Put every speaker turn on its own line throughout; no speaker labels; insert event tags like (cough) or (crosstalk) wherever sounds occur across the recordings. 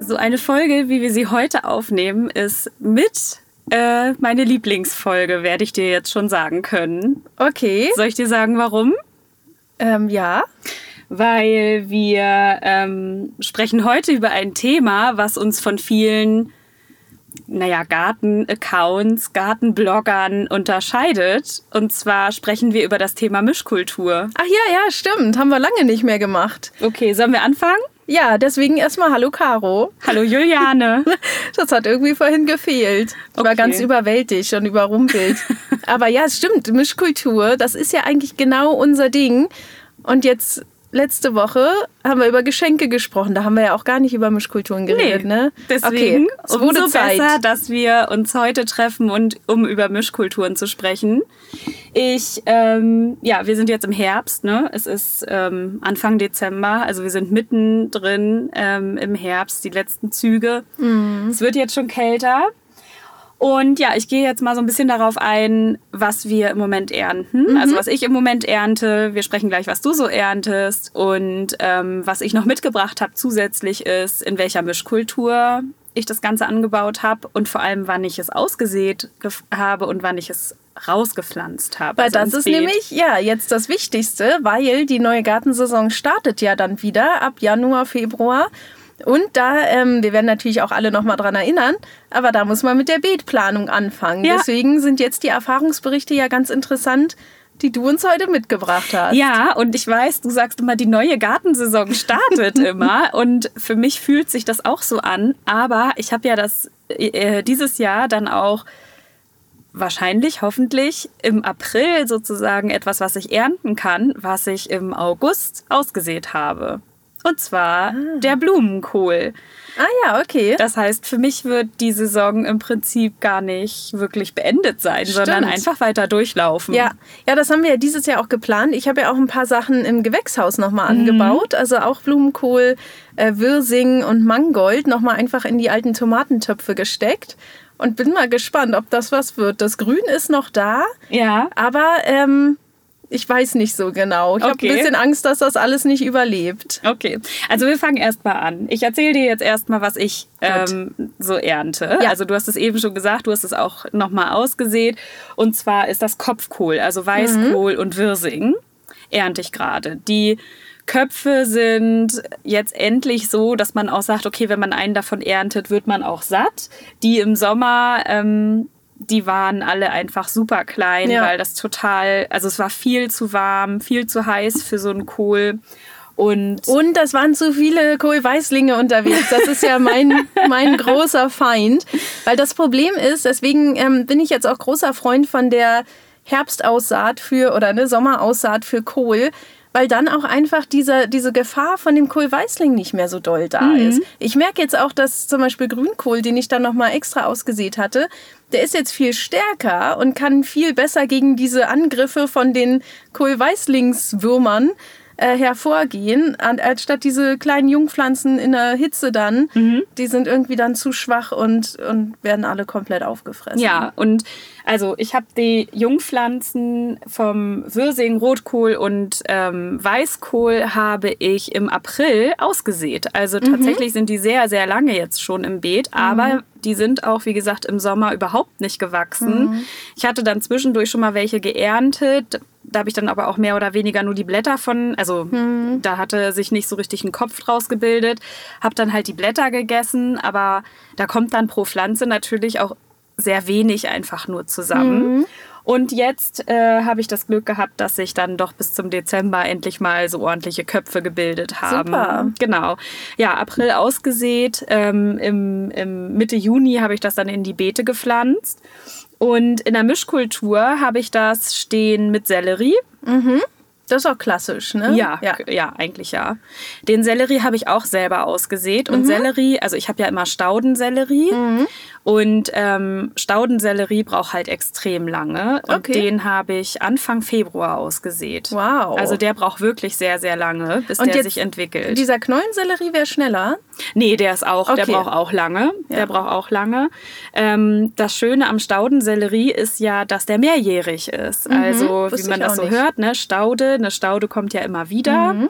So eine Folge, wie wir sie heute aufnehmen, ist mit äh, meine Lieblingsfolge, werde ich dir jetzt schon sagen können.
Okay.
Soll ich dir sagen, warum?
Ähm, ja.
Weil wir ähm, sprechen heute über ein Thema, was uns von vielen, naja, Garten-Accounts, Gartenbloggern unterscheidet. Und zwar sprechen wir über das Thema Mischkultur.
Ach ja, ja, stimmt. Haben wir lange nicht mehr gemacht.
Okay, sollen wir anfangen?
Ja, deswegen erstmal Hallo Caro.
Hallo Juliane. (laughs)
Das hat irgendwie vorhin gefehlt. Ich war
Okay.
ganz überwältigt und überrumpelt. (laughs) Aber ja, es stimmt. Mischkultur, das ist ja eigentlich genau unser Ding. Und jetzt letzte Woche haben wir über Geschenke gesprochen. Da haben wir ja auch gar nicht über Mischkulturen geredet, ne?
Deswegen
okay. es wurde
umso
Zeit.
besser, dass wir uns heute treffen und um über Mischkulturen zu sprechen. Ich, ähm, ja, wir sind jetzt im Herbst, ne? Es ist ähm, Anfang Dezember, also wir sind mittendrin ähm, im Herbst, die letzten Züge.
Mhm.
Es wird jetzt schon kälter. Und ja, ich gehe jetzt mal so ein bisschen darauf ein, was wir im Moment ernten. Also was ich im Moment ernte. Wir sprechen gleich, was du so erntest. Und ähm, was ich noch mitgebracht habe zusätzlich ist, in welcher Mischkultur ich das Ganze angebaut habe und vor allem, wann ich es ausgesät habe und wann ich es rausgepflanzt habe.
Weil
also
das ist
Beet.
nämlich ja jetzt das Wichtigste, weil die neue Gartensaison startet ja dann wieder ab Januar, Februar. Und da, ähm, wir werden natürlich auch alle nochmal dran erinnern, aber da muss man mit der Beetplanung anfangen.
Ja.
Deswegen sind jetzt die Erfahrungsberichte ja ganz interessant, die du uns heute mitgebracht hast.
Ja, und ich weiß, du sagst immer, die neue Gartensaison startet (laughs) immer. Und für mich fühlt sich das auch so an. Aber ich habe ja das äh, dieses Jahr dann auch wahrscheinlich, hoffentlich im April sozusagen etwas, was ich ernten kann, was ich im August ausgesät habe. Und zwar der Blumenkohl.
Ah ja, okay.
Das heißt, für mich wird die Saison im Prinzip gar nicht wirklich beendet sein, sondern
Stimmt.
einfach weiter durchlaufen.
Ja, ja, das haben wir ja dieses Jahr auch geplant. Ich habe ja auch ein paar Sachen im Gewächshaus nochmal
Mhm.
angebaut. Also auch Blumenkohl, äh, Wirsing und Mangold nochmal einfach in die alten Tomatentöpfe gesteckt. Und bin mal gespannt, ob das was wird. Das Grün ist noch da,
Ja.
aber ähm, ich weiß nicht so genau. Ich habe
Okay.
ein bisschen Angst, dass das alles nicht überlebt.
Okay, also wir fangen erstmal an. Ich erzähle dir jetzt erstmal, was ich ähm, so ernte.
Ja.
Also du hast es eben schon gesagt, du hast es auch nochmal ausgesät. Und zwar ist das Kopfkohl, also Weißkohl und Wirsing, ernte ich gerade. Die Köpfe sind jetzt endlich so, dass man auch sagt, okay, wenn man einen davon erntet, wird man auch satt. Die im Sommer, ähm, die waren alle einfach super klein,
Ja.
weil das total, also es war viel zu warm, viel zu heiß für so einen Kohl. Und
Und das waren zu viele Kohlweißlinge unterwegs. Das ist ja mein, (laughs) mein großer Feind. Weil das Problem ist, deswegen ähm, bin ich jetzt auch großer Freund von der Herbstaussaat für oder eine Sommeraussaat für Kohl. Weil dann auch einfach diese, diese Gefahr von dem Kohlweißling nicht mehr so doll da ist. Ich merke jetzt auch, dass zum Beispiel Grünkohl, den ich dann nochmal extra ausgesät hatte, der ist jetzt viel stärker und kann viel besser gegen diese Angriffe von den Kohlweißlingswürmern äh, hervorgehen, an, anstatt diese kleinen Jungpflanzen in der Hitze dann, die sind irgendwie dann zu schwach und, und werden alle komplett aufgefressen.
Ja, und also ich habe die Jungpflanzen vom Wirsing, Rotkohl und ähm, Weißkohl habe ich im April ausgesät. Also tatsächlich sind die sehr, sehr lange jetzt schon im Beet, aber die sind auch, wie gesagt, im Sommer überhaupt nicht gewachsen. Ich hatte dann zwischendurch schon mal welche geerntet. Da habe ich dann aber auch mehr oder weniger nur die Blätter von, also da hatte sich nicht so richtig ein Kopf draus gebildet. Habe dann halt die Blätter gegessen, aber da kommt dann pro Pflanze natürlich auch sehr wenig einfach nur zusammen. Und jetzt äh, habe ich das Glück gehabt, dass sich dann doch bis zum Dezember endlich mal so ordentliche Köpfe gebildet haben.
Super.
Genau. Ja, April ausgesät. Ähm, im, Im Mitte Juni habe ich das dann in die Beete gepflanzt. Und in der Mischkultur habe ich das stehen mit Sellerie.
Das ist auch klassisch, ne?
Ja,
ja.
ja, eigentlich ja. Den Sellerie habe ich auch selber ausgesät. Und Sellerie, also ich habe ja immer Staudensellerie. Und ähm, Staudensellerie braucht halt extrem lange. Und
Okay.
den habe ich Anfang Februar ausgesät.
Wow.
Also der braucht wirklich sehr, sehr lange, bis
Und
der sich entwickelt.
Dieser Knollensellerie wäre schneller.
Nee, der ist auch, der
Okay.
braucht auch lange.
Ja.
Der braucht auch lange. Ähm, das Schöne am Staudensellerie ist ja, dass der mehrjährig ist. Also, wie
Mhm. wusste
man
ich
das so
nicht.
hört, ne? Staude, eine Staude kommt ja immer wieder.
Mhm.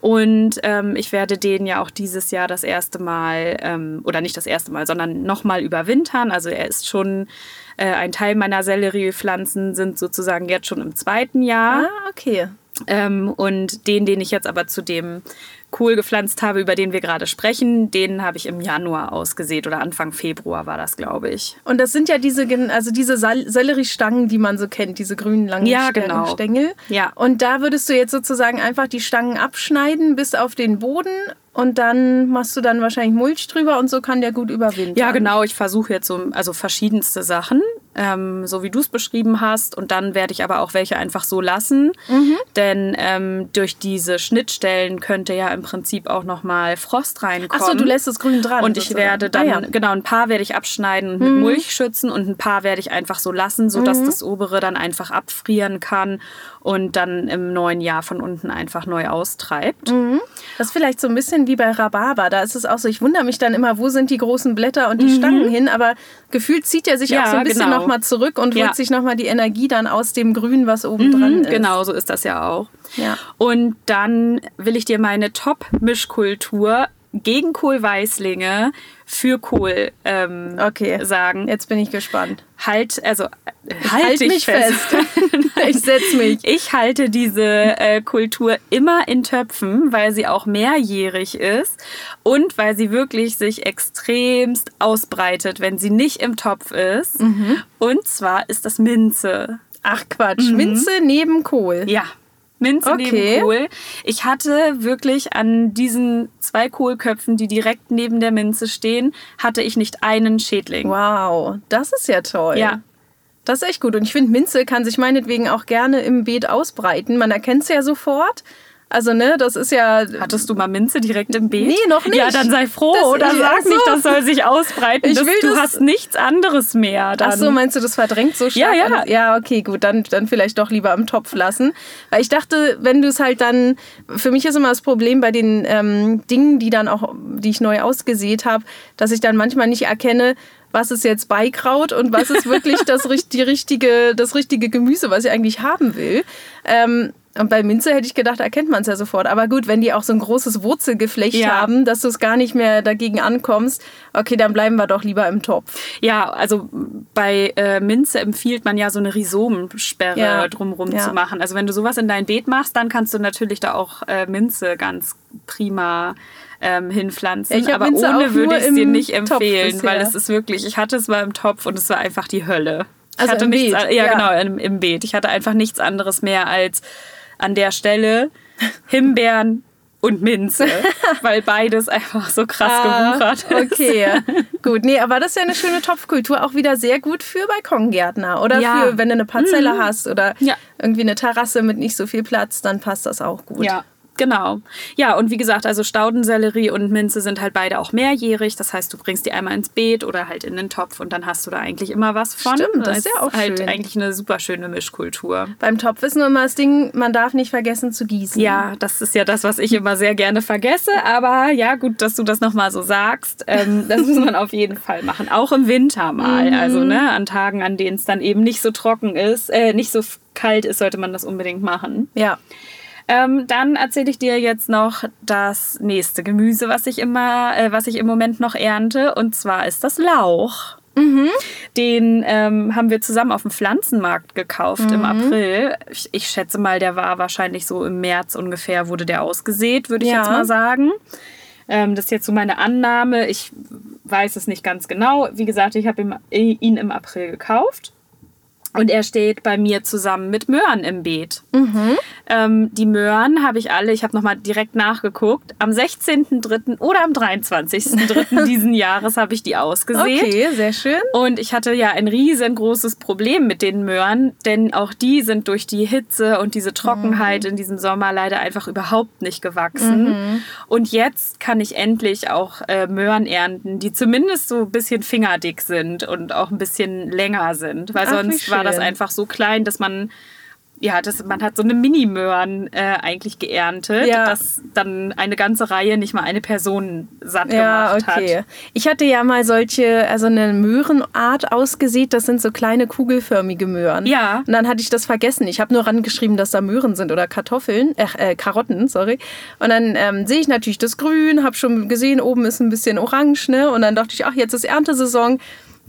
Und ähm, ich werde den ja auch dieses Jahr das erste Mal, ähm, oder nicht das erste Mal, sondern nochmal überwintern. Also er ist schon, äh, ein Teil meiner Selleriepflanzen sind sozusagen jetzt schon im zweiten Jahr.
Ah, okay.
Ähm, und den, den ich jetzt aber zu dem Kohl gepflanzt habe, über den wir gerade sprechen, den habe ich im Januar ausgesät oder Anfang Februar war das, glaube ich.
Und das sind ja diese, also diese Selleriestangen, die man so kennt, diese grünen langen
Ja, genau.
Stängel.
Ja.
Und da würdest du jetzt sozusagen einfach die Stangen abschneiden bis auf den Boden und dann machst du dann wahrscheinlich Mulch drüber und so kann der gut überwintern.
Ja, genau. Ich versuche jetzt so, also verschiedenste Sachen, ähm, so wie du es beschrieben hast. Und dann werde ich aber auch welche einfach so lassen.
Mhm.
Denn ähm, durch diese Schnittstellen könnte ja im Prinzip auch nochmal Frost reinkommen.
Achso, du lässt es grün dran.
Und ich
sozusagen.
werde dann,
Ah, ja. Mhm.
genau, ein paar werde ich abschneiden und mit Mulch schützen und ein paar werde ich einfach so lassen, sodass das obere dann einfach abfrieren kann und dann im neuen Jahr von unten einfach neu austreibt.
Mhm. Das ist vielleicht so ein bisschen wie bei Rhabarber. Da ist es auch so, ich wundere mich dann immer, wo sind die großen Blätter und die Stangen hin, aber gefühlt zieht er sich
Mhm. Ja,
auch so ein bisschen
genau.
nochmal zurück und
Ja.
holt sich nochmal die Energie dann aus dem Grün, was oben dran ist.
Genau, so ist das ja auch.
Ja.
Und dann will ich dir meine Top-Mischkultur gegen Kohlweißlinge für Kohl ähm,
Okay.
sagen.
Jetzt bin ich gespannt.
Halt, also halt,
Halt mich
fest. (laughs) (laughs)
ich setz mich.
Ich halte diese äh, Kultur immer in Töpfen, weil sie auch mehrjährig ist und weil sie wirklich sich extremst ausbreitet, wenn sie nicht im Topf ist.
Mhm.
Und zwar ist das Minze.
Ach Quatsch, Minze neben Kohl.
Ja. Minze
Okay.
neben Kohl. Ich hatte wirklich an diesen zwei Kohlköpfen, die direkt neben der Minze stehen, hatte ich nicht einen Schädling.
Wow, das ist ja toll.
Ja.
Das ist echt gut. Und ich finde, Minze kann sich meinetwegen auch gerne im Beet ausbreiten. Man erkennt es ja sofort. Also, ne, das ist ja.
Hattest du mal Minze direkt im Beet?
Nee, noch nicht.
Ja, dann sei froh
Das-
oder sag
so.
nicht, das soll sich ausbreiten.
Ich
das,
will
du
das-
hast nichts anderes mehr. Dann.
Ach so, meinst du, das verdrängt so
Ja,
stark?
ja.
alles? Ja, okay, gut, dann, dann vielleicht doch lieber im Topf lassen. Weil ich dachte, wenn du es halt dann, für mich ist immer das Problem bei den ähm, Dingen, die dann auch, die ich neu ausgesät habe, dass ich dann manchmal nicht erkenne, was ist jetzt Beikraut und was ist wirklich (laughs) das, die richtige, das richtige Gemüse, was ich eigentlich haben will. Ähm, und bei Minze hätte ich gedacht, erkennt man es ja sofort. Aber gut, wenn die auch so ein großes Wurzelgeflecht
Ja.
haben, dass du es gar nicht mehr dagegen ankommst, okay, dann bleiben wir doch lieber im Topf.
Ja, also bei äh, Minze empfiehlt man ja so eine Rhizomensperre
Ja.
drumherum
Ja.
zu machen. Also wenn du sowas in dein Beet machst, dann kannst du natürlich da auch äh, Minze ganz prima ähm, hinpflanzen.
Ja,
Aber
Minze
ohne würde ich es dir nicht empfehlen, weil es ist wirklich, ich hatte es mal im Topf und es war einfach die Hölle. Ich
Also
hatte
im
nichts, ja,
ja.
genau, im, im Beet. Ich hatte einfach nichts anderes mehr als an der Stelle Himbeeren und Minze, (laughs) weil beides einfach so krass gewuchert ist.
Ah, Okay, gut. Nee, aber das ist ja eine schöne Topfkultur. Auch wieder sehr gut für Balkongärtner. Oder
Ja.
für, wenn du eine Parzelle hast oder
Ja.
irgendwie eine Terrasse mit nicht so viel Platz, dann passt das auch gut.
Ja, genau. Ja, und wie gesagt, also Staudensellerie und Minze sind halt beide auch mehrjährig. Das heißt, du bringst die einmal ins Beet oder halt in den Topf und dann hast du da eigentlich immer was von.
Stimmt, das ist ja auch
halt
schön.
eigentlich eine super schöne Mischkultur.
Beim Topf ist nur immer das Ding, man darf nicht vergessen zu gießen.
Ja, das ist ja das, was ich immer sehr gerne vergesse. Aber ja, gut, dass du das nochmal so sagst. Ähm, das muss man auf jeden Fall machen. Auch im Winter mal.
Mhm.
Also ne, an Tagen, an denen es dann eben nicht so trocken ist, äh, nicht so kalt ist, sollte man das unbedingt machen.
Ja.
Ähm, dann erzähle ich dir jetzt noch das nächste Gemüse, was ich immer, äh, was ich im Moment noch ernte. Und zwar ist das Lauch. Den ähm, haben wir zusammen auf dem Pflanzenmarkt gekauft im April. Ich, ich schätze mal, der war wahrscheinlich so im März ungefähr, wurde der ausgesät, würde ich
Ja.
jetzt mal sagen. Ähm, das ist jetzt so meine Annahme. Ich weiß es nicht ganz genau. Wie gesagt, ich habe ihn im April gekauft. Und er steht bei mir zusammen mit Möhren im Beet. Mhm. Ähm, die Möhren habe ich alle, ich habe nochmal direkt nachgeguckt, am 16.03. oder am 23.03. (laughs) diesen Jahres habe ich die ausgesät.
Okay, sehr schön.
Und ich hatte ja ein riesengroßes Problem mit den Möhren, denn auch die sind durch die Hitze und diese Trockenheit mhm. in diesem Sommer leider einfach überhaupt nicht gewachsen. Mhm. Und jetzt kann ich endlich auch äh, Möhren ernten, die zumindest so ein bisschen fingerdick sind und auch ein bisschen länger sind, weil Ach, sonst war war das einfach so klein, dass man ja, das, man hat so eine Mini-Möhren äh, eigentlich geerntet, ja. dass dann eine ganze Reihe nicht mal eine Person satt ja, gemacht okay. hat.
Ich hatte ja mal solche, also eine Möhrenart ausgesät, das sind so kleine kugelförmige Möhren.
Ja.
Und dann hatte ich das vergessen. Ich habe nur rangeschrieben, dass da Möhren sind oder Kartoffeln, äh, äh Karotten, sorry. Und dann ähm, sehe ich natürlich das Grün, habe schon gesehen, oben ist ein bisschen orange, ne? Und dann dachte ich, ach, jetzt ist Erntesaison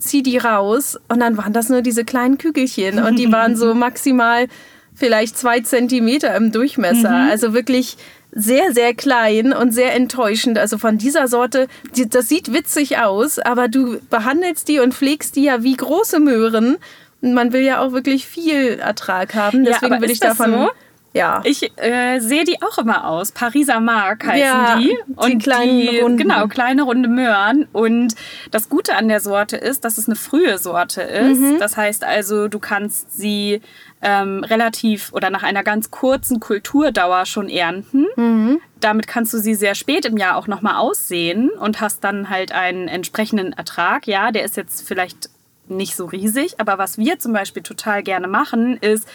zieh die raus und dann waren das nur diese kleinen Kügelchen und die waren so (laughs) maximal vielleicht zwei Zentimeter im Durchmesser. Mhm. Also wirklich sehr, sehr klein und sehr enttäuschend. Also von dieser Sorte, die, das sieht witzig aus, aber du behandelst die und pflegst die ja wie große Möhren. Man will ja auch wirklich viel Ertrag haben. Deswegen ja, will ich davon. So?
Ja. Ich äh, sehe die auch immer aus. Pariser Mark heißen ja, die.
Und die kleinen die,
runden. Genau, kleine runde Möhren. Und das Gute an der Sorte ist, dass es eine frühe Sorte ist. Mhm. Das heißt also, du kannst sie ähm, relativ oder nach einer ganz kurzen Kulturdauer schon ernten. Mhm. Damit kannst du sie sehr spät im Jahr auch nochmal aussehen und hast dann halt einen entsprechenden Ertrag. Ja, der ist jetzt vielleicht nicht so riesig, aber was wir zum Beispiel total gerne machen, ist,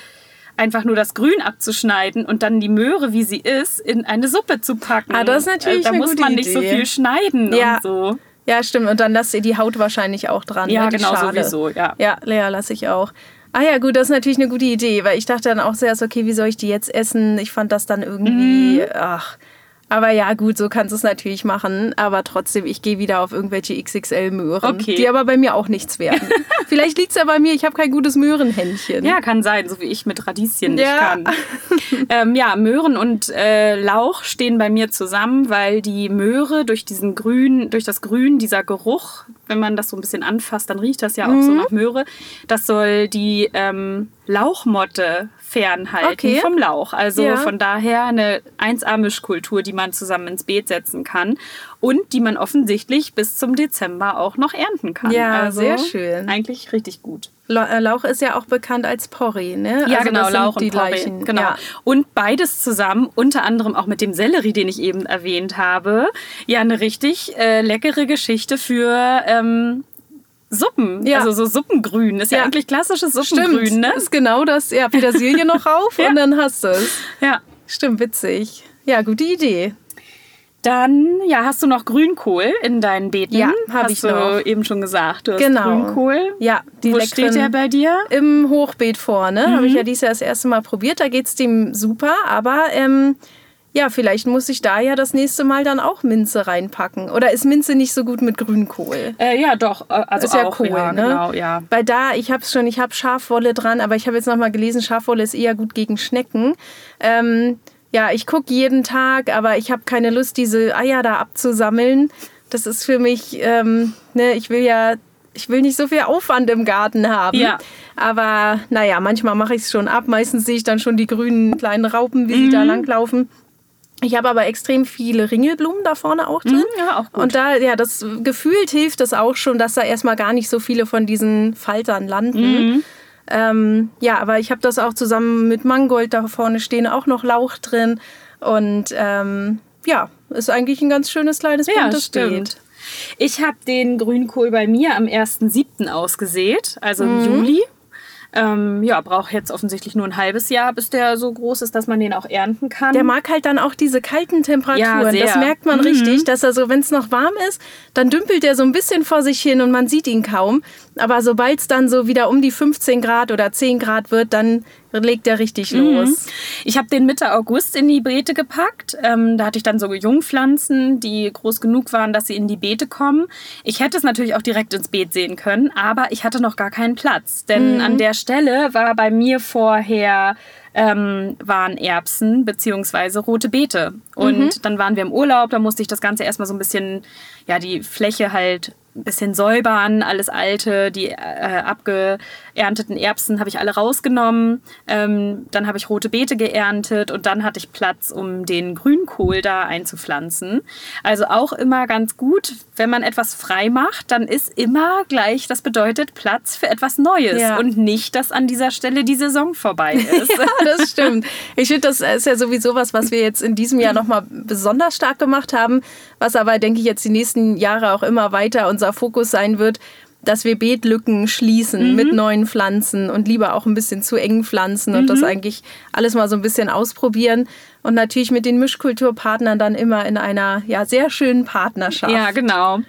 einfach nur das Grün abzuschneiden und dann die Möhre, wie sie ist, in eine Suppe zu packen.
Ah, das ist natürlich
Da
eine
muss man
Idee.
nicht so viel schneiden ja. und so.
Ja, stimmt. Und dann lasst ihr die Haut wahrscheinlich auch dran.
Ja,
ne?
genau, Schale. sowieso, ja.
Ja, Lea lasse ich auch. Ah ja, gut, das ist natürlich eine gute Idee, weil ich dachte dann auch zuerst, okay, wie soll ich die jetzt essen? Ich fand das dann irgendwie, mhm. ach, aber ja, gut, so kannst du es natürlich machen. Aber trotzdem, ich gehe wieder auf irgendwelche XXL-Möhren, okay. die aber bei mir auch nichts werden. (laughs) Vielleicht liegt es ja bei mir, ich habe kein gutes Möhrenhändchen.
Ja, kann sein, so wie ich mit Radieschen nicht ja. kann. (laughs) ähm, ja, Möhren und äh, Lauch stehen bei mir zusammen, weil die Möhre durch diesen Grün, durch das Grün, dieser Geruch, wenn man das so ein bisschen anfasst, dann riecht das ja auch mhm. so nach Möhre. Das soll die ähm, Lauchmotte fernhalten okay. vom Lauch. Also ja. von daher eine 1A-Mischkultur, die man zusammen ins Beet setzen kann und die man offensichtlich bis zum Dezember auch noch ernten kann.
Ja, also sehr schön.
Eigentlich richtig gut.
Äh, Lauch ist ja auch bekannt als Porree, ne?
Ja, also genau, Lauch und Porree. Gleichen. Genau. Ja. Und beides zusammen, unter anderem auch mit dem Sellerie, den ich eben erwähnt habe, ja, eine richtig äh, leckere Geschichte für ähm, Suppen, ja. also so Suppengrün. Ist ja, ja eigentlich klassisches Suppengrün,
Stimmt.
ne?
Ist genau das. Ja, Petersilie noch rauf (laughs) ja. und dann hast du es.
Ja.
Stimmt, witzig. Ja, gute Idee.
Dann, ja, hast du noch Grünkohl in deinen Beeten?
Ja, habe ich
du
noch.
eben schon gesagt. Du hast
genau.
Grünkohl.
Ja,
die Wo steht der bei dir?
Im Hochbeet vorne. Mhm. Habe ich ja dieses Jahr das erste Mal probiert. Da geht es dem super, aber ähm, ja, vielleicht muss ich da ja das nächste Mal dann auch Minze reinpacken. Oder ist Minze nicht so gut mit Grünkohl?
Äh, ja, doch. Äh, also
ist ja auch, Kohl,
ja,
ne?
Genau, ja.
Weil da, ich habe es schon, ich habe Schafwolle dran, aber ich habe jetzt noch mal gelesen, Schafwolle ist eher gut gegen Schnecken. Ähm, ja, ich gucke jeden Tag, aber ich habe keine Lust, diese Eier da abzusammeln. Das ist für mich, ähm, ne, ich will ja ich will nicht so viel Aufwand im Garten haben.
Ja.
Aber naja, manchmal mache ich es schon ab. Meistens sehe ich dann schon die grünen kleinen Raupen, wie mhm. sie da langlaufen. Ich habe aber extrem viele Ringelblumen da vorne auch drin.
Mm, ja, auch gut.
Und da, ja, das gefühlt hilft es auch schon, dass da erstmal gar nicht so viele von diesen Faltern landen. Mm. Ähm, ja, aber ich habe das auch zusammen mit Mangold da vorne stehen, auch noch Lauch drin. Und ähm, ja, ist eigentlich ein ganz schönes kleines
ja, buntes
stimmt.
Ich habe den Grünkohl bei mir am 1.7. ausgesät, also im mm. Juli. Ähm, ja, braucht jetzt offensichtlich nur ein halbes Jahr, bis der so groß ist, dass man den auch ernten kann.
Der mag halt dann auch diese kalten Temperaturen. Ja, das merkt man mhm. richtig, dass er so, wenn es noch warm ist, dann dümpelt er so ein bisschen vor sich hin und man sieht ihn kaum. Aber sobald es dann so wieder um die 15 Grad oder 10 Grad wird, dann legt er richtig mhm. los.
Ich habe den Mitte August in die Beete gepackt. Ähm, da hatte ich dann so Jungpflanzen, die groß genug waren, dass sie in die Beete kommen. Ich hätte es natürlich auch direkt ins Beet sehen können, aber ich hatte noch gar keinen Platz. Denn mhm. an der Stelle war bei mir vorher ähm, waren Erbsen bzw. rote Beete. Und mhm. dann waren wir im Urlaub, da musste ich das Ganze erstmal so ein bisschen, ja, die Fläche halt ein bisschen säubern, alles Alte, die äh, abgeerntet geernteten Erbsen habe ich alle rausgenommen. Ähm, dann habe ich rote Beete geerntet und dann hatte ich Platz, um den Grünkohl da einzupflanzen. Also auch immer ganz gut, wenn man etwas frei macht, dann ist immer gleich, das bedeutet Platz für etwas Neues
Ja.
und nicht, dass an dieser Stelle die Saison vorbei (laughs) ist.
Ja, das stimmt. Ich finde, das ist ja sowieso was, was wir jetzt in diesem Jahr nochmal besonders stark gemacht haben, was aber, denke ich, jetzt die nächsten Jahre auch immer weiter unser Fokus sein wird, dass wir Beetlücken schließen mit neuen Pflanzen und lieber auch ein bisschen zu engen Pflanzen und das eigentlich alles mal so ein bisschen ausprobieren und natürlich mit den Mischkulturpartnern dann immer in einer ja, sehr schönen Partnerschaft.
Ja, genau.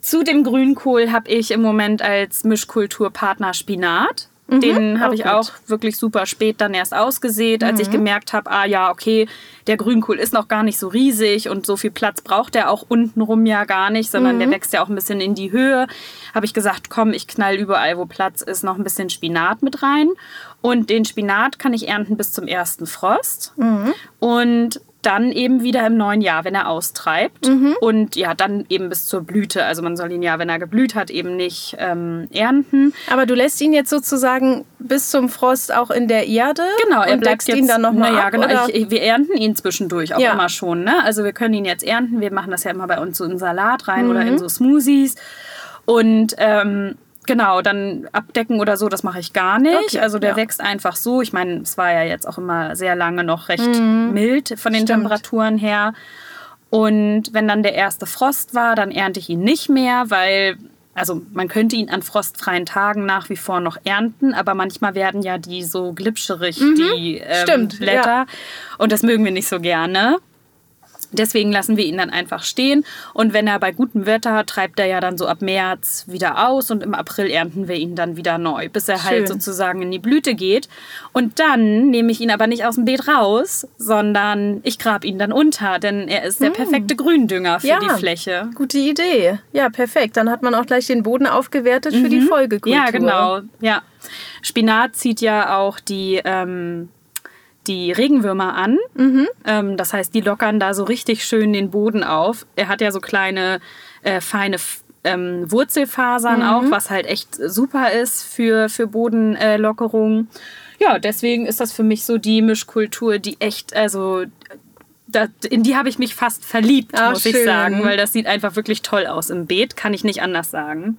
Zu dem Grünkohl habe ich im Moment als Mischkulturpartner Spinat. Den
auch
habe ich
gut.
auch wirklich super spät dann erst ausgesät, als ich gemerkt habe, ah ja, okay, der Grünkohl ist noch gar nicht so riesig und so viel Platz braucht er auch untenrum ja gar nicht, sondern der wächst ja auch ein bisschen in die Höhe. Habe ich gesagt, komm, ich knall überall, wo Platz ist, noch ein bisschen Spinat mit rein. Und den Spinat kann ich ernten bis zum ersten Frost. Und dann eben wieder im neuen Jahr, wenn er austreibt. Und ja, dann eben bis zur Blüte. Also man soll ihn ja, wenn er geblüht hat, eben nicht ähm, ernten.
Aber du lässt ihn jetzt sozusagen bis zum Frost auch in der Erde
Genau, er
und
bleibt jetzt,
ihn dann nochmal
naja,
ab?
genau.
oder?
Ich, wir ernten ihn zwischendurch auch
Ja.
immer schon. Ne? Also wir können ihn jetzt ernten. Wir machen das ja immer bei uns so in Salat rein oder
Mhm.
in so Smoothies. Und ähm, genau, dann abdecken oder so, das mache ich gar nicht.
Okay,
also der
ja.
wächst einfach so. Ich meine, es war ja jetzt auch immer sehr lange noch recht mild von den
Mhm. Stimmt.
Temperaturen her. Und wenn dann der erste Frost war, dann ernte ich ihn nicht mehr, weil, also man könnte ihn an frostfreien Tagen nach wie vor noch ernten, aber manchmal werden ja die so glitscherig, die ähm,
Mhm. Stimmt,
Blätter.
ja.
Und das mögen wir nicht so gerne. Deswegen lassen wir ihn dann einfach stehen. Und wenn er bei gutem Wetter treibt er ja dann so ab März wieder aus und im April ernten wir ihn dann wieder neu, bis er
Schön.
halt sozusagen in die Blüte geht. Und dann nehme ich ihn aber nicht aus dem Beet raus, sondern ich grab ihn dann unter, denn er ist der perfekte Gründünger für
Ja.
die Fläche.
Gute Idee. Ja, perfekt. Dann hat man auch gleich den Boden aufgewertet für die Folgekultur.
Mhm. Ja, genau. Ja. Spinat zieht ja auch die, ähm, die Regenwürmer an. Ähm, das heißt, die lockern da so richtig schön den Boden auf. Er hat ja so kleine, äh, feine ähm, Wurzelfasern auch, was halt echt super ist für, für Bodenlockerung. ja, deswegen ist das für mich so die Mischkultur, die echt, also da, in die habe ich mich fast verliebt,
Ah,
muss ich
schön.
sagen, weil das sieht einfach wirklich toll aus im Beet, kann ich nicht anders sagen.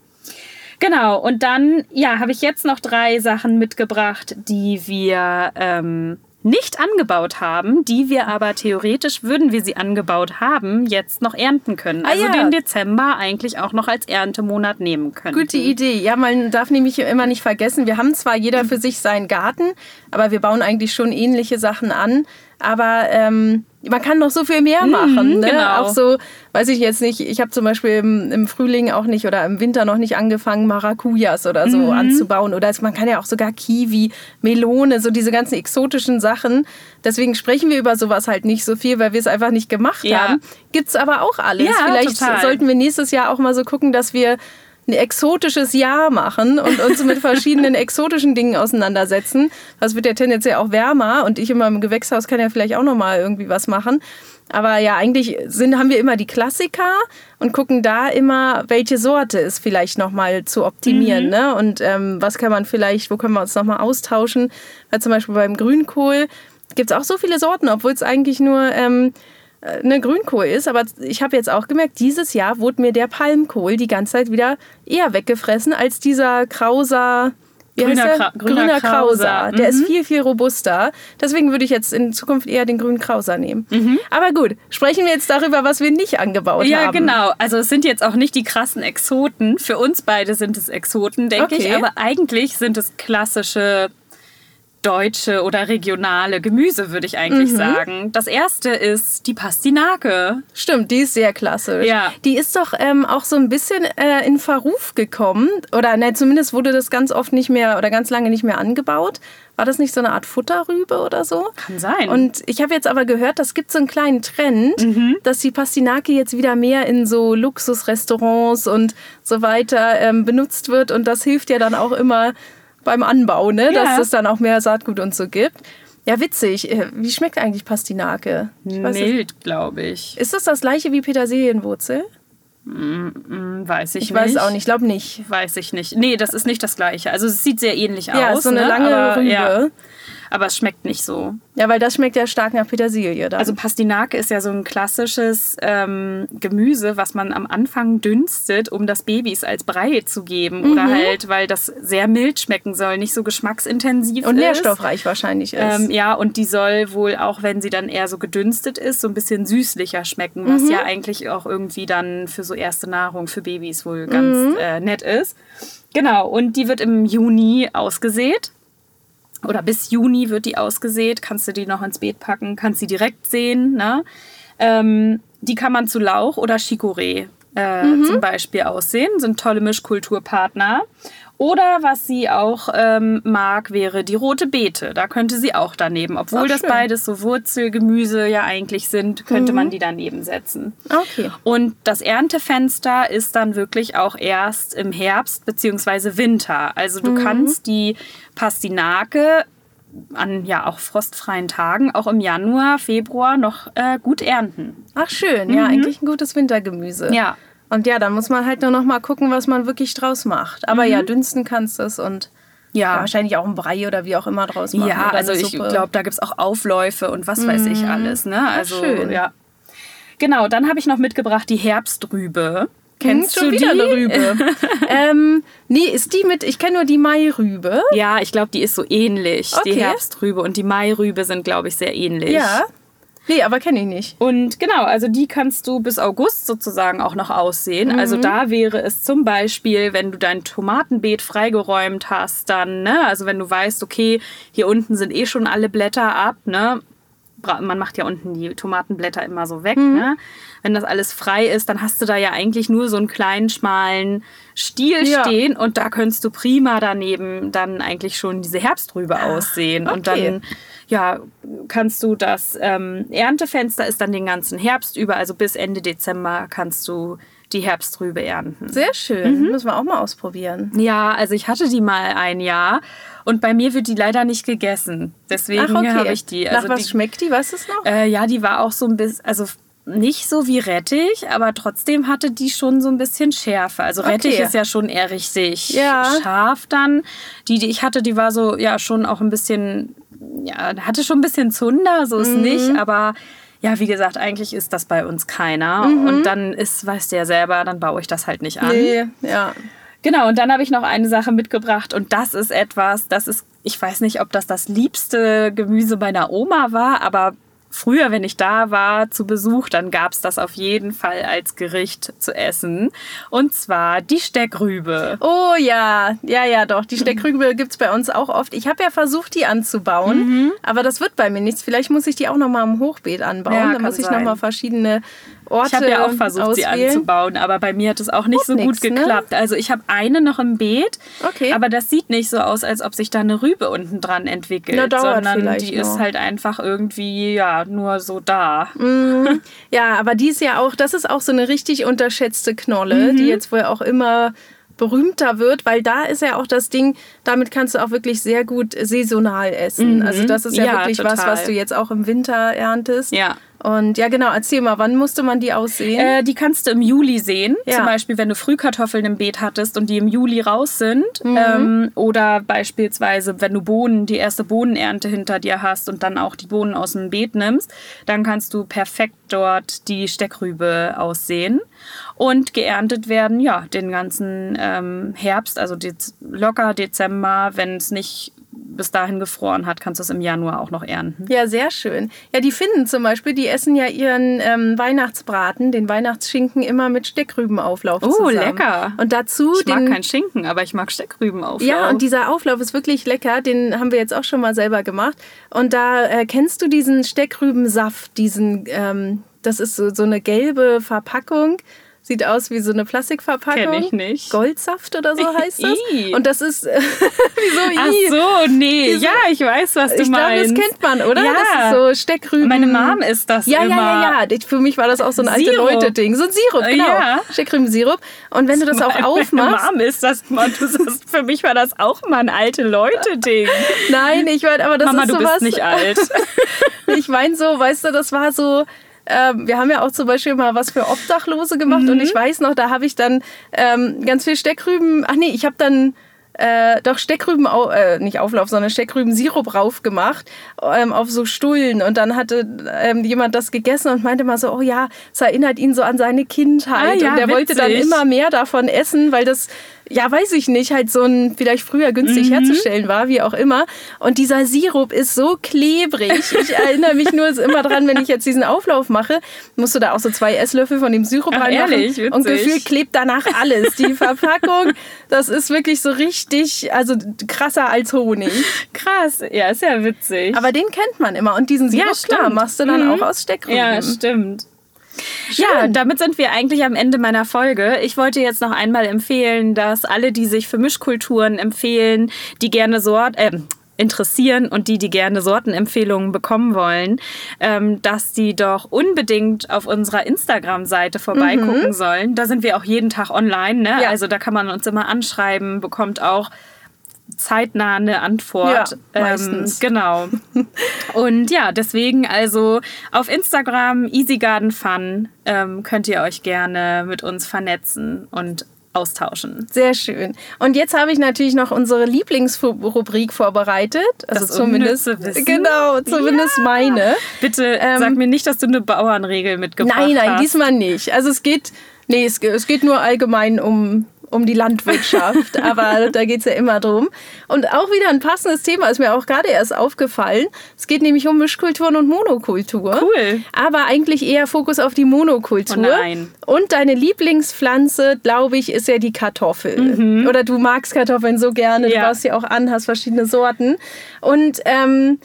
Genau, und dann, ja, habe ich jetzt noch drei Sachen mitgebracht, die wir ähm, nicht angebaut haben, die wir aber theoretisch, würden wir sie angebaut haben, jetzt noch ernten können.
Ah,
Also
ja.
den Dezember eigentlich auch noch als Erntemonat nehmen können.
Gute Idee. Ja, man darf nämlich immer nicht vergessen, wir haben zwar jeder für sich seinen Garten, aber wir bauen eigentlich schon ähnliche Sachen an. Aber ähm, man kann noch so viel mehr machen. Ne?
genau.
Auch so, weiß ich jetzt nicht, ich habe zum Beispiel im, im Frühling auch nicht oder im Winter noch nicht angefangen, Maracujas oder so anzubauen. Oder es, man kann ja auch sogar Kiwi, Melone, so diese ganzen exotischen Sachen. Deswegen sprechen wir über sowas halt nicht so viel, weil wir es einfach nicht gemacht
Ja.
haben. Gibt's aber auch alles.
Ja,
Vielleicht
total.
sollten wir nächstes Jahr auch mal so gucken, dass wir ein exotisches Jahr machen und uns mit verschiedenen exotischen Dingen auseinandersetzen. Das wird ja tendenziell auch wärmer und ich immer im Gewächshaus kann ja vielleicht auch noch mal irgendwie was machen. Aber ja, eigentlich sind, haben wir immer die Klassiker und gucken da immer, welche Sorte ist vielleicht noch mal zu optimieren. Ne? Und ähm, was kann man vielleicht, wo können wir uns noch mal austauschen? Weil zum Beispiel beim Grünkohl gibt es auch so viele Sorten, obwohl es eigentlich nur ähm, eine Grünkohl ist, aber ich habe jetzt auch gemerkt, dieses Jahr wurde mir der Palmkohl die ganze Zeit wieder eher weggefressen als dieser Krauser.
Grüner? Kra- grüner Krauser.
Der ist
Mhm.
viel, viel robuster. Deswegen würde ich jetzt in Zukunft eher den grünen Krauser nehmen.
Mhm.
Aber gut, sprechen wir jetzt darüber, was wir nicht angebaut
Ja,
haben.
genau. Also es sind jetzt auch nicht die krassen Exoten. Für uns beide sind es Exoten, denke
Okay.
ich. Aber eigentlich sind es klassische deutsche oder regionale Gemüse, würde ich
Mhm.
eigentlich sagen. Das erste ist die Pastinake.
Stimmt, die ist sehr klassisch.
Ja.
Die ist doch ähm, auch so ein bisschen äh, in Verruf gekommen. Oder ne, zumindest wurde das ganz oft nicht mehr oder ganz lange nicht mehr angebaut. War das nicht so eine Art Futterrübe oder so?
Kann sein.
Und ich habe jetzt aber gehört, das gibt so einen kleinen Trend,
Mhm.
dass die Pastinake jetzt wieder mehr in so Luxusrestaurants und so weiter ähm, benutzt wird. Und das hilft ja dann auch immer beim Anbau, ne?
Ja.
dass es dann auch mehr Saatgut und so gibt. Ja, witzig. Äh, Wie schmeckt eigentlich Pastinake? Ich
Mild, glaube ich.
ist das das gleiche wie Petersilienwurzel?
Mm, Weiß ich,
Ich
nicht.
weiß auch nicht, ich glaube nicht.
Weiß ich nicht. Nee, das ist nicht das gleiche. Also es sieht sehr ähnlich
Ja,
aus.
so eine
ne?
lange
aber,
Rübe.
Ja,
Ja.
Aber es schmeckt nicht so.
weil das schmeckt ja stark nach Petersilie. Dann.
Also Pastinake ist ja so ein klassisches ähm, Gemüse, was man am Anfang dünstet, um das Babys als Brei zu geben.
Mhm.
Oder halt, weil das sehr mild schmecken soll, nicht so geschmacksintensiv
und
ist.
nährstoffreich wahrscheinlich ist.
Ähm, ja, und die soll wohl auch, wenn sie dann eher so gedünstet ist, so ein bisschen süßlicher schmecken, was
Mhm.
ja eigentlich auch irgendwie dann für so erste Nahrung für Babys wohl ganz
Mhm.
äh, nett ist. Genau, und die wird im Juni ausgesät. Oder bis Juni wird die ausgesät. Kannst du die noch ins Beet packen, kannst sie direkt sehen. Ne? Ähm, die kann man zu Lauch oder Chicorée äh,
Mhm.
zum Beispiel aussehen. Sind tolle Mischkulturpartner. Oder was sie auch ähm, mag, wäre die rote Beete. Da könnte sie auch daneben. Obwohl
Ach,
das
schön. Mhm.
beides so Wurzelgemüse ja eigentlich sind, könnte man die daneben setzen.
okay.
Und das Erntefenster ist dann wirklich auch erst im Herbst bzw. Winter. Also du kannst die Pastinake an ja auch frostfreien Tagen auch im Januar, Februar noch äh, gut ernten.
Ach schön, ja, eigentlich ein gutes Wintergemüse.
Mhm. Ja.
Und ja, da muss man halt nur noch mal gucken, was man wirklich draus macht. Aber
Mhm.
ja, dünsten kannst du es und ja, wahrscheinlich auch ein Brei oder wie auch immer draus machen.
Ja, also ich glaube, da gibt es auch Aufläufe und was weiß ich alles. Ne? Also,
schön.
ja. Genau, dann habe ich noch mitgebracht die Herbstrübe. Kennst
Hm, schon
du
wieder
die?
eine Rübe. (laughs) ähm, nee, ist die mit, ich kenne nur die Mairübe.
Ja, ich glaube, die ist so ähnlich. Die
Okay.
Herbstrübe und die Mairübe sind, glaube ich, sehr ähnlich.
Ja. Nee, aber kenne ich nicht.
Und genau, also die kannst du bis August sozusagen auch noch aussehen. Also
Mhm.
da wäre es zum Beispiel, wenn du dein Tomatenbeet freigeräumt hast, dann, ne, also wenn du weißt, okay, hier unten sind eh schon alle Blätter ab, ne, man macht ja unten die Tomatenblätter immer so weg,
Mhm.
ne? Wenn das alles frei ist, dann hast du da ja eigentlich nur so einen kleinen, schmalen Stiel
Ja.
stehen und da könntest du prima daneben dann eigentlich schon diese Herbstrübe aussehen. Und
okay.
dann ja, kannst du das ähm, Erntefenster ist dann den ganzen Herbst über, also bis Ende Dezember kannst du die Herbstrübe ernten.
Sehr schön.
Mhm.
Müssen wir auch mal ausprobieren.
Ja, also ich hatte die mal ein Jahr und bei mir wird die leider nicht gegessen. Deswegen habe ich die. Also
Nach was
die,
schmeckt die? Weißt du es noch?
äh, ja, die war auch so ein bisschen, also nicht so wie Rettich, aber trotzdem hatte die schon so ein bisschen Schärfe. Also Rettich
Okay.
ist ja schon eher richtig
Ja.
scharf dann. Die, die ich hatte, die war so ja schon auch ein bisschen, ja, hatte schon ein bisschen Zunder, so ist
Mhm.
nicht, aber ja, wie gesagt, eigentlich ist das bei uns keiner. Und dann ist, weißt du ja selber, dann baue ich das halt nicht an.
Mhm. nee, ja.
Genau, und dann habe ich noch eine Sache mitgebracht und das ist etwas, das ist, ich weiß nicht, ob das das liebste Gemüse meiner Oma war, aber früher, wenn ich da war zu Besuch, dann gab es das auf jeden Fall als Gericht zu essen. Und zwar die Steckrübe.
Oh ja, ja, ja, doch. Die Steckrübe (laughs) gibt es bei uns auch oft. Ich habe ja versucht, die anzubauen,
Mhm.
aber das wird bei mir nichts. Vielleicht muss ich die auch noch mal im Hochbeet anbauen.
Ja,
da
kann
muss ich
sein.
noch mal verschiedene Orte
Ich habe ja auch versucht, sie
auswählen.
anzubauen, aber bei mir hat es auch nicht
Tut
so gut
nix, ne?
geklappt. Also ich habe eine noch im Beet,
Okay.
aber das sieht nicht so aus, als ob sich da eine Rübe unten dran entwickelt,
Na,
sondern die ist
noch.
halt einfach irgendwie ja nur so da.
Ja, aber die ist ja auch, das ist auch so eine richtig unterschätzte Knolle,
Mhm.
die jetzt wohl auch immer berühmter wird, weil da ist ja auch das Ding, damit kannst du auch wirklich sehr gut saisonal essen. Also das ist ja,
Mhm. Ja,
wirklich was,
total.
was du jetzt auch im Winter erntest.
Ja.
Und ja, genau, erzähl mal, wann musste man die aussehen?
Äh, die kannst du im Juli sehen.
Ja.
Zum Beispiel, wenn du Frühkartoffeln im Beet hattest und die im Juli raus sind.
Mhm.
Ähm, oder beispielsweise, wenn du Bohnen, die erste Bohnenernte hinter dir hast und dann auch die Bohnen aus dem Beet nimmst, dann kannst du perfekt dort die Steckrübe aussehen. Und geerntet werden, ja, den ganzen ähm, Herbst, also dez locker Dezember, wenn es nicht bis dahin gefroren hat, kannst du es im Januar auch noch ernten.
Ja, sehr schön. Ja, die Finnen zum Beispiel, die essen ja ihren ähm, Weihnachtsbraten, den Weihnachtsschinken, immer mit Steckrübenauflauf
Oh,
zusammen.
lecker.
Und dazu
Ich mag
den,
keinen Schinken, aber ich mag Steckrübenauflauf.
Ja, und dieser Auflauf ist wirklich lecker. Den haben wir jetzt auch schon mal selber gemacht. Und da äh, kennst du diesen Steckrübensaft, diesen, ähm, das ist so, so eine gelbe Verpackung. Sieht aus wie so eine Plastikverpackung.
Kenn ich nicht.
Goldsaft oder so (laughs) heißt das. Und das ist, (laughs) wieso
Ach
i?
so, nee.
Diese-
ja, ich weiß, was du
Ich glaube, das
meinst.
kennt man, oder?
Ja.
Das ist so Steckrüben.
Meine Mom isst das
ja,
immer.
Ja, ja, ja. Für mich war das auch so ein alte. Leute-Ding. So ein Sirup, genau.
Ja.
Steckrübensirup. Und wenn du das auch (laughs) aufmachst.
Meine Mom ist das mal. Du sagst, für mich war das auch mal ein alte Leute-Ding.
Nein, ich meine, aber das
Mama,
ist
du
sowas.
bist nicht alt.
Ich meine so, weißt du, das war so. Ähm, wir haben ja auch zum Beispiel mal was für Obdachlose gemacht
Mhm.
und ich weiß noch, da habe ich dann ähm, ganz viel Steckrüben, ach nee, ich habe dann äh, doch Steckrüben, äh, nicht Auflauf, sondern Steckrüben-Sirup rauf gemacht ähm, auf so Stullen. Und dann hatte ähm, jemand das gegessen und meinte mal so, oh ja, es erinnert ihn so an seine Kindheit.
Ah ja,
und der wollte dann immer mehr davon essen, weil das, ja, weiß ich nicht, halt so ein vielleicht früher günstig herzustellen war, wie auch immer. Und dieser Sirup ist so klebrig. Ich erinnere mich nur immer dran, wenn ich jetzt diesen Auflauf mache, musst du da auch so zwei Esslöffel von dem Sirup
Ach,
reinmachen.
ehrlich? Witzig.
Und gefühlt klebt danach alles. Die Verpackung, das ist wirklich so richtig, also krasser als Honig.
Krass, ja, ist ja witzig.
Aber den kennt man immer. Und diesen
Ja,
Sirup, klar,
stimmt.
machst du dann
Mhm.
auch aus Steckrüben.
Ja, stimmt. Ja, damit sind wir eigentlich am Ende meiner Folge. Ich wollte jetzt noch einmal empfehlen, dass alle, die sich für Mischkulturen empfehlen, die gerne Sort, äh, interessieren und die, die gerne Sortenempfehlungen bekommen wollen, ähm, dass die doch unbedingt auf unserer Instagram-Seite vorbeigucken sollen. Da sind wir auch jeden Tag online. Ne?
Ja.
Also da kann man uns immer anschreiben, bekommt auch zeitnah eine Antwort.
Ja, meistens.
Ähm, genau. Und ja, deswegen also auf Instagram Easy Garden Fun ähm, könnt ihr euch gerne mit uns vernetzen und austauschen.
Sehr schön. Und jetzt habe ich natürlich noch unsere Lieblingsrubrik vorbereitet. Also
Das
zumindest.
Wissen?
Genau, zumindest meine.
Bitte
Ähm,
sag mir nicht, dass du eine Bauernregel mitgebracht
Nein, nein,
hast.
diesmal nicht. Also es geht, nee, es, es geht nur allgemein um, um die Landwirtschaft, (laughs) aber da geht es ja immer drum. Und auch wieder ein passendes Thema, ist mir auch gerade erst aufgefallen. Es geht nämlich um Mischkulturen und Monokultur.
Cool.
Aber eigentlich eher Fokus auf die Monokultur.
Oh nein.
Und deine Lieblingspflanze, glaube ich, ist ja die Kartoffel. Oder du magst Kartoffeln so gerne, du
Mhm. Ja.
baust sie auch an, hast verschiedene Sorten. Und ähm,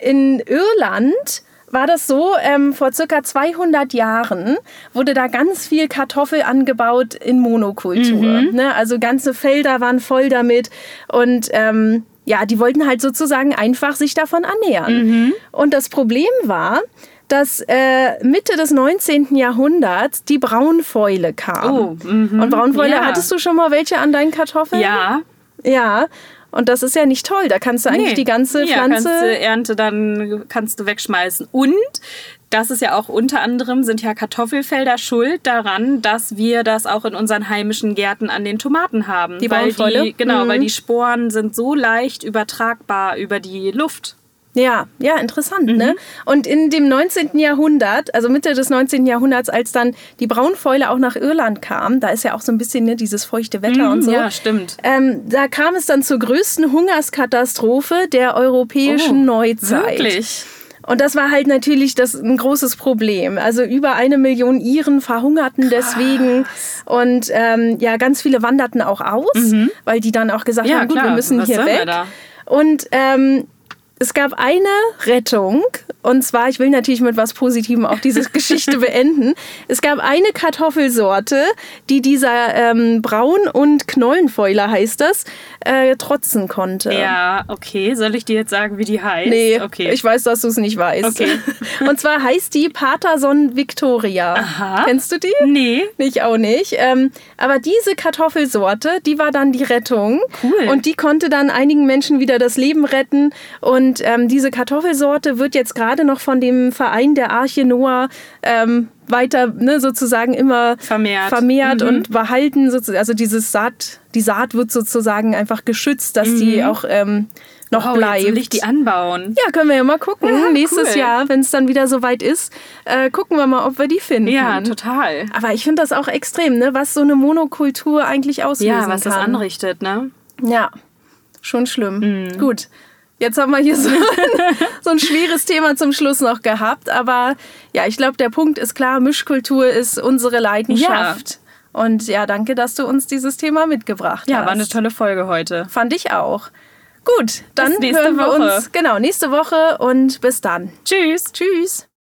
in Irland war das so, ähm, vor circa 200 Jahren wurde da ganz viel Kartoffel angebaut in Monokultur.
Mhm.
Ne? Also ganze Felder waren voll damit und ähm, ja, die wollten halt sozusagen einfach sich davon ernähren.
Mhm.
Und das Problem war, dass äh, Mitte des 19. Jahrhunderts die Braunfäule kam.
Oh, mhm.
Und Braunfäule,
Ja.
hattest du schon mal welche an deinen Kartoffeln?
Ja.
Ja. Und das ist ja nicht toll. Da kannst du eigentlich
Nee.
die ganze
ja,
Pflanze.
kannst du Ernte dann kannst du wegschmeißen. Und das ist ja auch unter anderem sind ja Kartoffelfelder schuld daran, dass wir das auch in unseren heimischen Gärten an den Tomaten haben.
Die
weil die, genau,
Mhm.
weil die Sporen sind so leicht übertragbar über die Luft.
Ja, ja, interessant,
Mhm.
ne? Und in dem 19. Jahrhundert, also Mitte des 19. Jahrhunderts, als dann die Braunfäule auch nach Irland kam, da ist ja auch so ein bisschen ne, dieses feuchte Wetter und so.
Mhm, Ja, stimmt.
Ähm, da kam es dann zur größten Hungerskatastrophe der europäischen
Oh,
Neuzeit.
Wirklich?
Und das war halt natürlich das ein großes Problem. Also über eine Million Iren verhungerten deswegen und ähm, ja, ganz viele wanderten auch aus, weil die dann auch gesagt
Mhm. Ja,
haben, gut, wir
klar,
müssen
was
hier
wir
weg.
da?
Und ähm, es gab eine Rettung, und zwar, ich will natürlich mit was Positivem auch diese (laughs) Geschichte beenden. Es gab eine Kartoffelsorte, die dieser ähm, Braun- und Knollenfäuler, heißt das, äh, trotzen konnte.
Ja, okay. Soll ich dir jetzt sagen, wie die heißt?
Nee,
okay.
ich weiß, dass du es nicht weißt.
Okay. (laughs)
Und zwar heißt die Paterson Victoria.
Aha.
Kennst du die?
nee.
Ich auch nicht. Ähm, aber diese Kartoffelsorte, die war dann die Rettung.
Cool.
Und die konnte dann einigen Menschen wieder das Leben retten. Und ähm, diese Kartoffelsorte wird jetzt gerade noch von dem Verein der Arche Noah ähm, weiter ne, sozusagen immer
Vermehrt.
vermehrt
Mhm.
und behalten. Also dieses Saat, die Saat wird sozusagen einfach geschützt, dass die auch ähm, noch
Mhm. Wow,
bleibt.
jetzt will ich die anbauen.
Ja, können wir ja mal gucken.
Ja,
Nächstes
cool.
Jahr, wenn es dann wieder soweit ist, äh, gucken wir mal, ob wir die finden.
Ja, total.
Aber ich finde das auch extrem, ne? was so eine Monokultur eigentlich auslösen
Ja, was
kann.
das anrichtet, ne?
Ja, schon schlimm.
Mhm.
Gut. Jetzt haben wir hier so, (laughs) so ein schweres Thema zum Schluss noch gehabt. Aber ja, ich glaube, der Punkt ist klar, Mischkultur ist unsere Leidenschaft. Und ja, danke, dass du uns dieses Thema mitgebracht
Ja,
hast.
war eine tolle Folge heute.
Fand ich auch. Gut, dann
nächste
hören wir
Woche.
uns genau nächste Woche und bis dann.
Tschüss.
Tschüss.